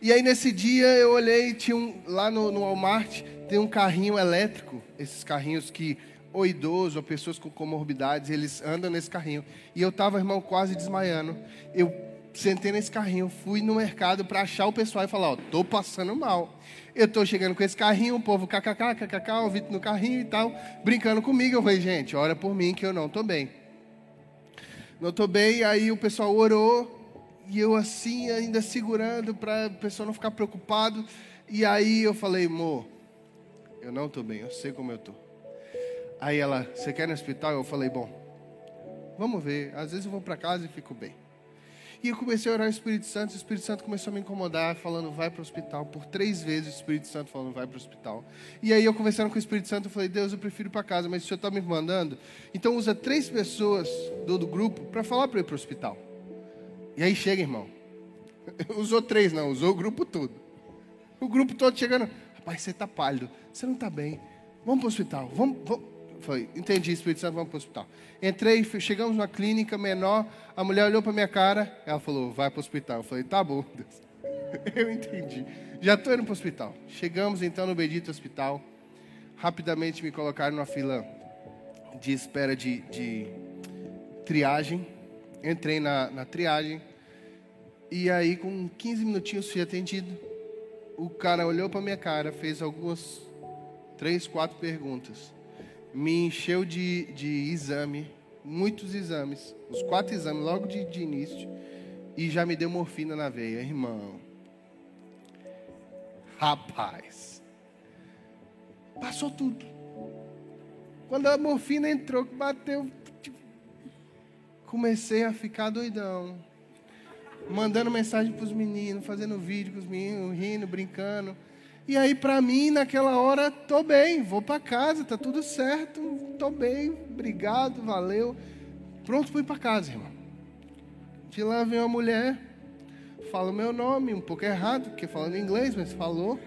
E aí nesse dia eu olhei, tinha um, lá no, no Walmart, tem um carrinho elétrico, esses carrinhos que ou idoso ou pessoas com comorbidades, eles andam nesse carrinho. E eu estava, irmão, quase desmaiando. Eu sentei nesse carrinho, fui no mercado para achar o pessoal e falar, ó, tô passando mal. Eu tô chegando com esse carrinho, o povo kkk, kkk, o Vitor no carrinho e tal, brincando comigo. Eu falei, gente, ora por mim que eu não tô bem. Não tô bem, aí o pessoal orou, e eu assim, ainda segurando para o pessoal não ficar preocupado. E aí eu falei, amor, eu não estou bem, eu sei como eu estou. Aí ela, você quer ir no hospital? Eu falei, bom, vamos ver. Às vezes eu vou para casa e fico bem. E eu comecei a orar o Espírito Santo, o Espírito Santo começou a me incomodar, falando, vai para o hospital. Por três vezes o Espírito Santo falando, vai para o hospital. E aí eu conversando com o Espírito Santo, eu falei, Deus, eu prefiro ir para casa, mas o Senhor está me mandando. Então usa três pessoas do, do grupo para falar para ir para o hospital. E aí chega, irmão. Usou três, não, usou o grupo todo. O grupo todo chegando, rapaz, você está pálido, você não está bem. Vamos para o hospital, vamos, vamos. Falei, entendi, Espírito Santo, vamos para o hospital. Entrei, chegamos numa clínica menor, a mulher olhou para minha cara, ela falou, vai para o hospital. Eu falei, tá bom, Deus. Eu entendi. Já estou indo para o hospital. Chegamos então no bendito hospital. Rapidamente me colocaram numa fila de espera de, de triagem. Entrei na, na triagem E aí, com 15 minutinhos, fui atendido. O cara olhou para minha cara, fez algumas, três, quatro perguntas. Me encheu de, de exame, muitos exames, os quatro exames logo de, de início. E já me deu morfina na veia, irmão. Rapaz. Passou tudo. Quando a morfina entrou, bateu. Tipo, comecei a ficar doidão mandando mensagem para os meninos, fazendo vídeo com os meninos, rindo, brincando. E aí, para mim, naquela hora, tô bem, vou para casa, tá tudo certo, tô bem, obrigado, valeu. Pronto ir para casa, irmão. De lá vem uma mulher, fala o meu nome, um pouco errado, porque falando inglês, mas falou.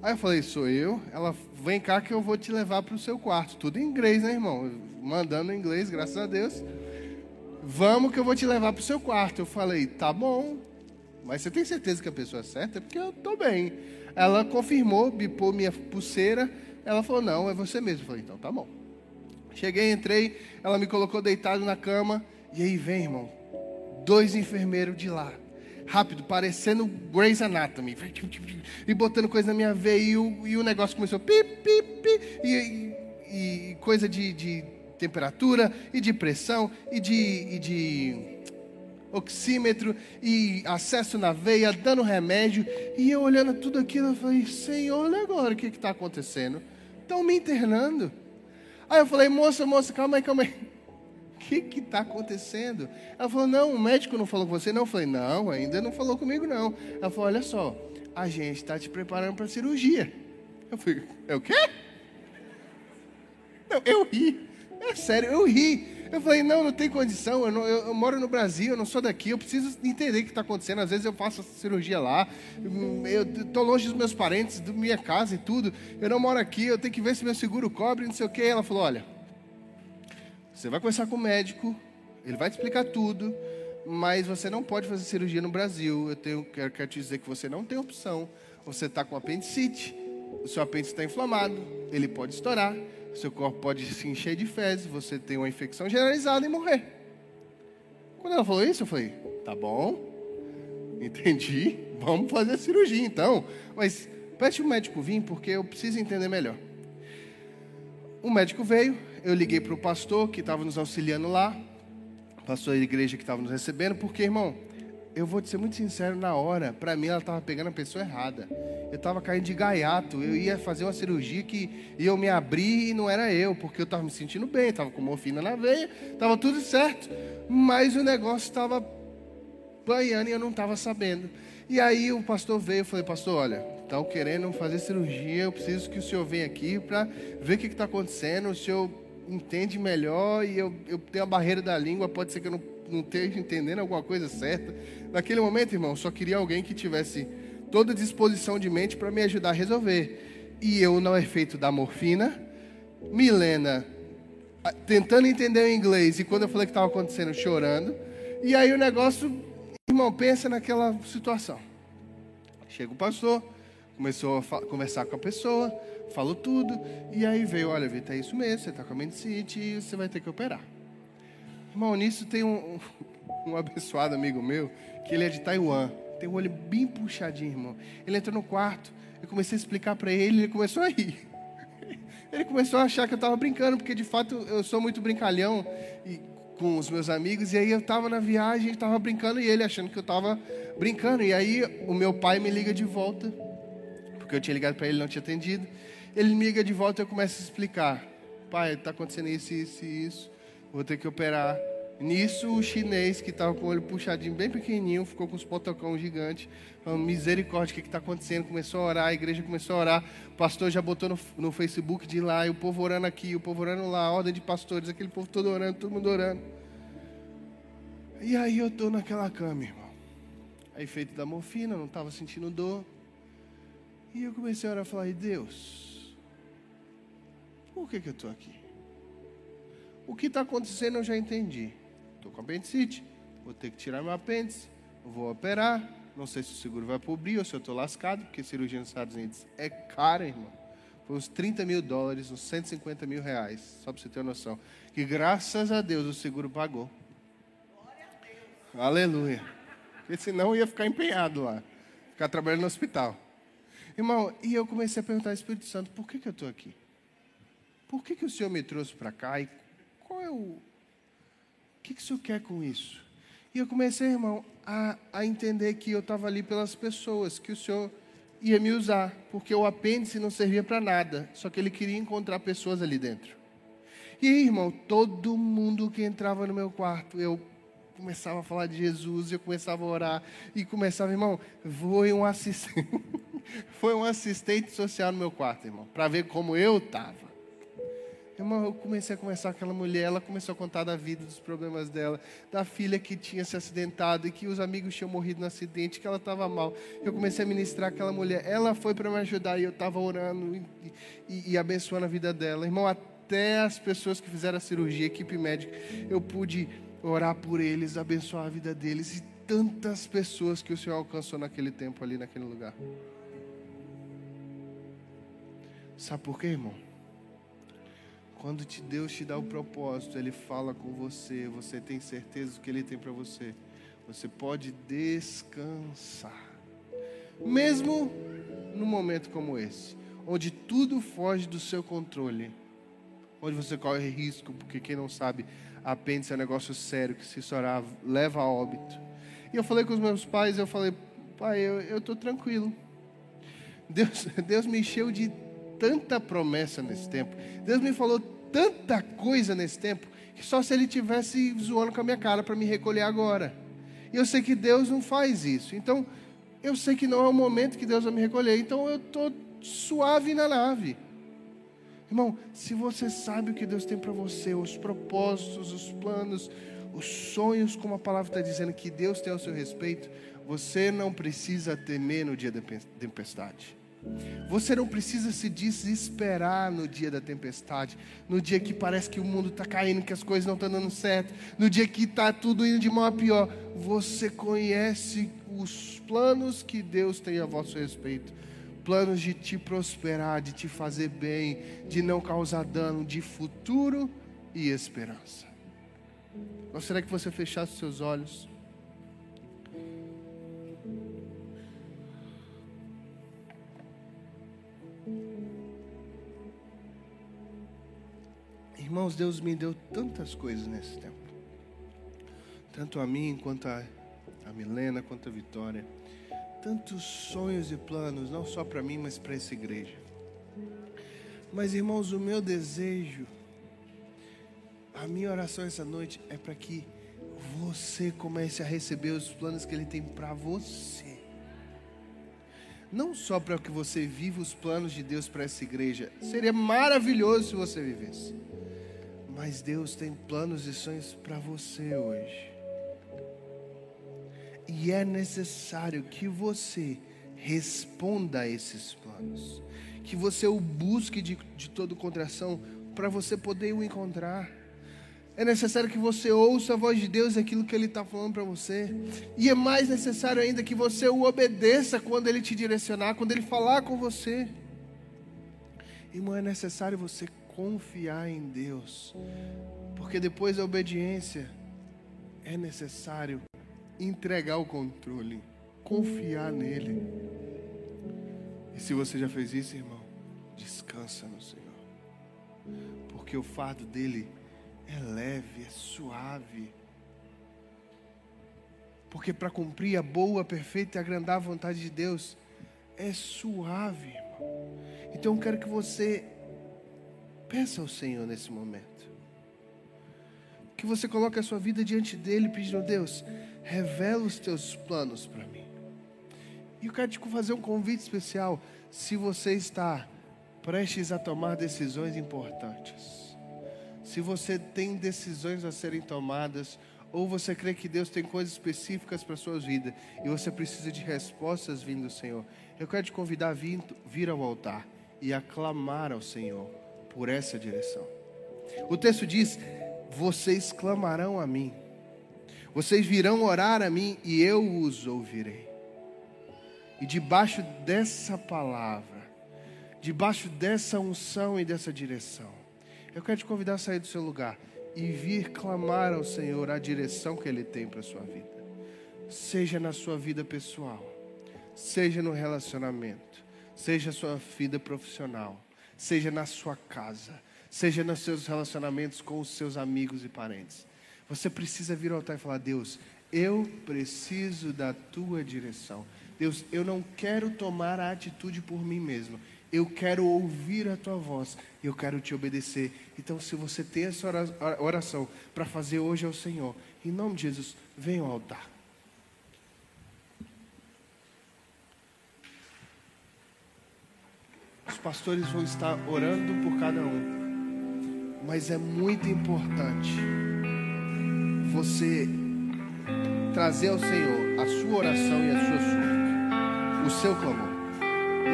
Aí eu falei, sou eu. Ela, vem cá que eu vou te levar para o seu quarto. Tudo em inglês, né, irmão? Mandando em inglês, graças a Deus. Vamos que eu vou te levar para o seu quarto. Eu falei, tá bom. Mas você tem certeza que a pessoa é certa? Porque eu estou bem. Ela confirmou, bipou minha pulseira. Ela falou, não, é você mesmo. Eu falei, então tá bom. Cheguei, entrei, ela me colocou deitado na cama. E aí vem, irmão, dois enfermeiros de lá. Rápido, parecendo Grey's Anatomy. E botando coisa na minha veia. E o, negócio começou pi, pi, pi. E, e, e coisa de, de temperatura e de pressão e de, e de oxímetro e acesso na veia, dando remédio. E eu olhando tudo aquilo, eu falei, Senhor, olha agora o que está acontecendo. Estão me internando. Aí eu falei, moça, moça, calma aí, calma aí. O que está acontecendo? Ela falou, não, o médico não falou com você, não. Eu falei, não, ainda não falou comigo, não. Ela falou, olha só, a gente está te preparando para a cirurgia. Eu falei, é o quê? Não, eu ri. É sério, eu ri. Eu falei, não, não tem condição, eu, não, eu, eu, moro no Brasil, eu não sou daqui, eu preciso entender o que está acontecendo. Às vezes eu faço cirurgia lá, eu estou longe dos meus parentes, da minha casa e tudo, eu não moro aqui, eu tenho que ver se meu seguro cobre, não sei o quê. Ela falou, olha, você vai conversar com o médico, ele vai te explicar tudo, mas você não pode fazer cirurgia no Brasil. Eu tenho, quero, quero te dizer que você não tem opção. Você está com apendicite, o seu apêndice está inflamado, ele pode estourar seu corpo pode se encher de fezes, você tem uma infecção generalizada e morrer. Quando ela falou isso, eu falei: tá bom, entendi, vamos fazer a cirurgia então. Mas pede o médico vir, porque eu preciso entender melhor. O médico veio, eu liguei para o pastor que estava nos auxiliando lá, pastor da igreja que estava nos recebendo, porque, irmão, eu vou te ser muito sincero, na hora, para mim ela estava pegando a pessoa errada. Eu estava caindo de gaiato, eu ia fazer uma cirurgia que eu me abri e não era eu, porque eu estava me sentindo bem, estava com morfina na veia, estava tudo certo, mas o negócio estava banhando e eu não estava sabendo. E aí o pastor veio, eu falei, pastor, olha, estão querendo fazer cirurgia, eu preciso que o senhor venha aqui para ver o que está acontecendo, o senhor entende melhor e eu, eu tenho a barreira da língua, pode ser que eu não, não esteja entendendo alguma coisa certa. Naquele momento, irmão, só queria alguém que tivesse toda disposição de mente para me ajudar a resolver. E eu, no efeito da morfina, Milena tentando entender o inglês e quando eu falei que estava acontecendo, chorando. E aí o negócio, irmão, pensa naquela situação. Chega o pastor, começou a conversar com a pessoa, falou tudo, e aí veio, olha, Vitor, é isso mesmo, você está com a mendicite e você vai ter que operar. Irmão, nisso tem um, um abençoado amigo meu, que ele é de Taiwan. Tem o olho bem puxadinho, irmão. Ele entrou no quarto, eu comecei a explicar para ele, ele começou a rir. Ele começou a achar que eu estava brincando, porque de fato eu sou muito brincalhão e, com os meus amigos. E aí eu estava na viagem, estava brincando e ele achando que eu estava brincando. E aí o meu pai me liga de volta, porque eu tinha ligado para ele, não tinha atendido. Ele me liga de volta e eu começo a explicar: Pai, está acontecendo isso, isso e isso. Vou ter que operar. Nisso, o chinês, que estava com o olho puxadinho, bem pequenininho, ficou com os potocão gigantes. Falando, misericórdia, o que está acontecendo? Começou a orar, a igreja começou a orar. O pastor já botou no, no Facebook de lá, e o povo orando aqui, o povo orando lá, a ordem de pastores, aquele povo todo orando, todo mundo orando. E aí eu estou naquela cama, irmão. Aí feito da morfina, não estava sentindo dor. E eu comecei a orar e falar, Deus, por que, que eu estou aqui? O que está acontecendo eu já entendi. Estou com apendicite, vou ter que tirar meu apêndice, vou operar. Não sei se o seguro vai cobrir ou se eu estou lascado, porque cirurgia nos Estados Unidos é cara, irmão. Foi uns 30 mil dólares, uns 150 mil reais, só para você ter uma noção. Que graças a Deus o seguro pagou. Aleluia. Porque senão eu ia ficar empenhado lá, ficar trabalhando no hospital. Irmão, e eu comecei a perguntar ao Espírito Santo, por que, que eu estou aqui? Por que, que o Senhor me trouxe para cá? E qual é o. Que, que Senhor quer com isso? E eu comecei, irmão, a, a entender que eu estava ali pelas pessoas, que o Senhor ia me usar, porque o apêndice não servia para nada, só que ele queria encontrar pessoas ali dentro. E irmão, todo mundo que entrava no meu quarto, eu começava a falar de Jesus, eu começava a orar e começava, irmão, foi um assistente, foi um assistente social no meu quarto, irmão, para ver como eu estava. Irmão, eu comecei a conversar com aquela mulher, ela começou a contar da vida, dos problemas dela, da filha que tinha se acidentado e que os amigos tinham morrido no acidente, que ela estava mal. Eu comecei a ministrar aquela mulher, ela foi para me ajudar e eu estava orando e, e, e, abençoando a vida dela. Irmão, até as pessoas que fizeram a cirurgia, a equipe médica, eu pude orar por eles, abençoar a vida deles e tantas pessoas que o Senhor alcançou naquele tempo ali, naquele lugar. Sabe por quê, irmão? Quando te, Deus te dá o propósito, Ele fala com você, você tem certeza do que Ele tem para você. Você pode descansar. Mesmo num momento como esse, onde tudo foge do seu controle, onde você corre risco, porque quem não sabe, apêndice é um negócio sério que se estourar leva a óbito. E eu falei com os meus pais, eu falei, pai, eu estou tranquilo. Deus, Deus me encheu de tanta promessa nesse tempo. Deus me falou tanta coisa nesse tempo que só se ele tivesse zoando com a minha cara para me recolher agora. E eu sei que Deus não faz isso. Então, eu sei que não é o momento que Deus vai me recolher. Então, eu estou suave na nave. Irmão, se você sabe o que Deus tem para você, os propósitos, os planos, os sonhos, como a palavra está dizendo que Deus tem ao seu respeito, você não precisa temer no dia da tempestade. Você não precisa se desesperar no dia da tempestade, no dia que parece que o mundo está caindo, que as coisas não estão dando certo, no dia que está tudo indo de mal a pior. Você conhece os planos que Deus tem a vosso respeito planos de te prosperar, de te fazer bem, de não causar dano, de futuro e esperança. Gostaria que você fechasse seus olhos. Irmãos, Deus me deu tantas coisas nesse tempo. Tanto a mim, quanto a, a Milena, quanto a Vitória tantos sonhos e planos, não só para mim, mas para essa igreja. Mas, irmãos, o meu desejo, a minha oração essa noite é para que você comece a receber os planos que Ele tem para você. Não só para que você viva os planos de Deus para essa igreja, seria maravilhoso se você vivesse. Mas Deus tem planos e sonhos para você hoje. E é necessário que você responda a esses planos, que você o busque de, de todo o para você poder o encontrar. É necessário que você ouça a voz de Deus, aquilo que Ele está falando para você. E é mais necessário ainda que você o obedeça quando Ele te direcionar, quando Ele falar com você. Irmão, é necessário você confiar em Deus, porque depois da obediência, é necessário entregar o controle, confiar nele. E se você já fez isso, irmão, descansa no Senhor. Porque o fardo dele é leve, é suave. Porque para cumprir a boa, perfeita e agrandar a vontade de Deus é suave, irmão. Então eu quero que você peça ao Senhor nesse momento. Que você coloque a sua vida diante dele, pedindo a Deus, revela os teus planos para mim. E eu quero te fazer um convite especial. Se você está prestes a tomar decisões importantes, se você tem decisões a serem tomadas, ou você crê que Deus tem coisas específicas para a sua vida e você precisa de respostas vindo do Senhor, eu quero te convidar a vir, vir ao altar e aclamar ao Senhor por essa direção. O texto diz: Vocês clamarão a mim vocês virão orar a mim e eu os ouvirei. E debaixo dessa palavra, debaixo dessa unção e dessa direção, eu quero te convidar a sair do seu lugar e vir clamar ao Senhor a direção que Ele tem para a sua vida. seja na sua vida pessoal, seja no relacionamento, seja sua vida profissional, seja na sua casa, seja nos seus relacionamentos com os seus amigos e parentes. Você precisa vir ao altar e falar: Deus, eu preciso da tua direção. Deus, eu não quero tomar a atitude por mim mesmo. Eu quero ouvir a tua voz. Eu quero te obedecer. Então, se você tem essa oração para fazer hoje ao Senhor, em nome de Jesus, venha ao altar. Os pastores vão estar orando por cada um. Mas é muito importante você trazer ao Senhor a sua oração e a sua súplica, o seu clamor.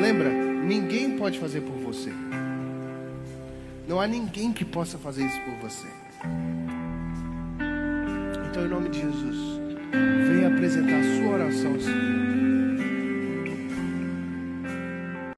Lembra, ninguém pode fazer por você. Não há ninguém que possa fazer isso por você. Então, em nome de Jesus, venha apresentar a sua oração ao Senhor.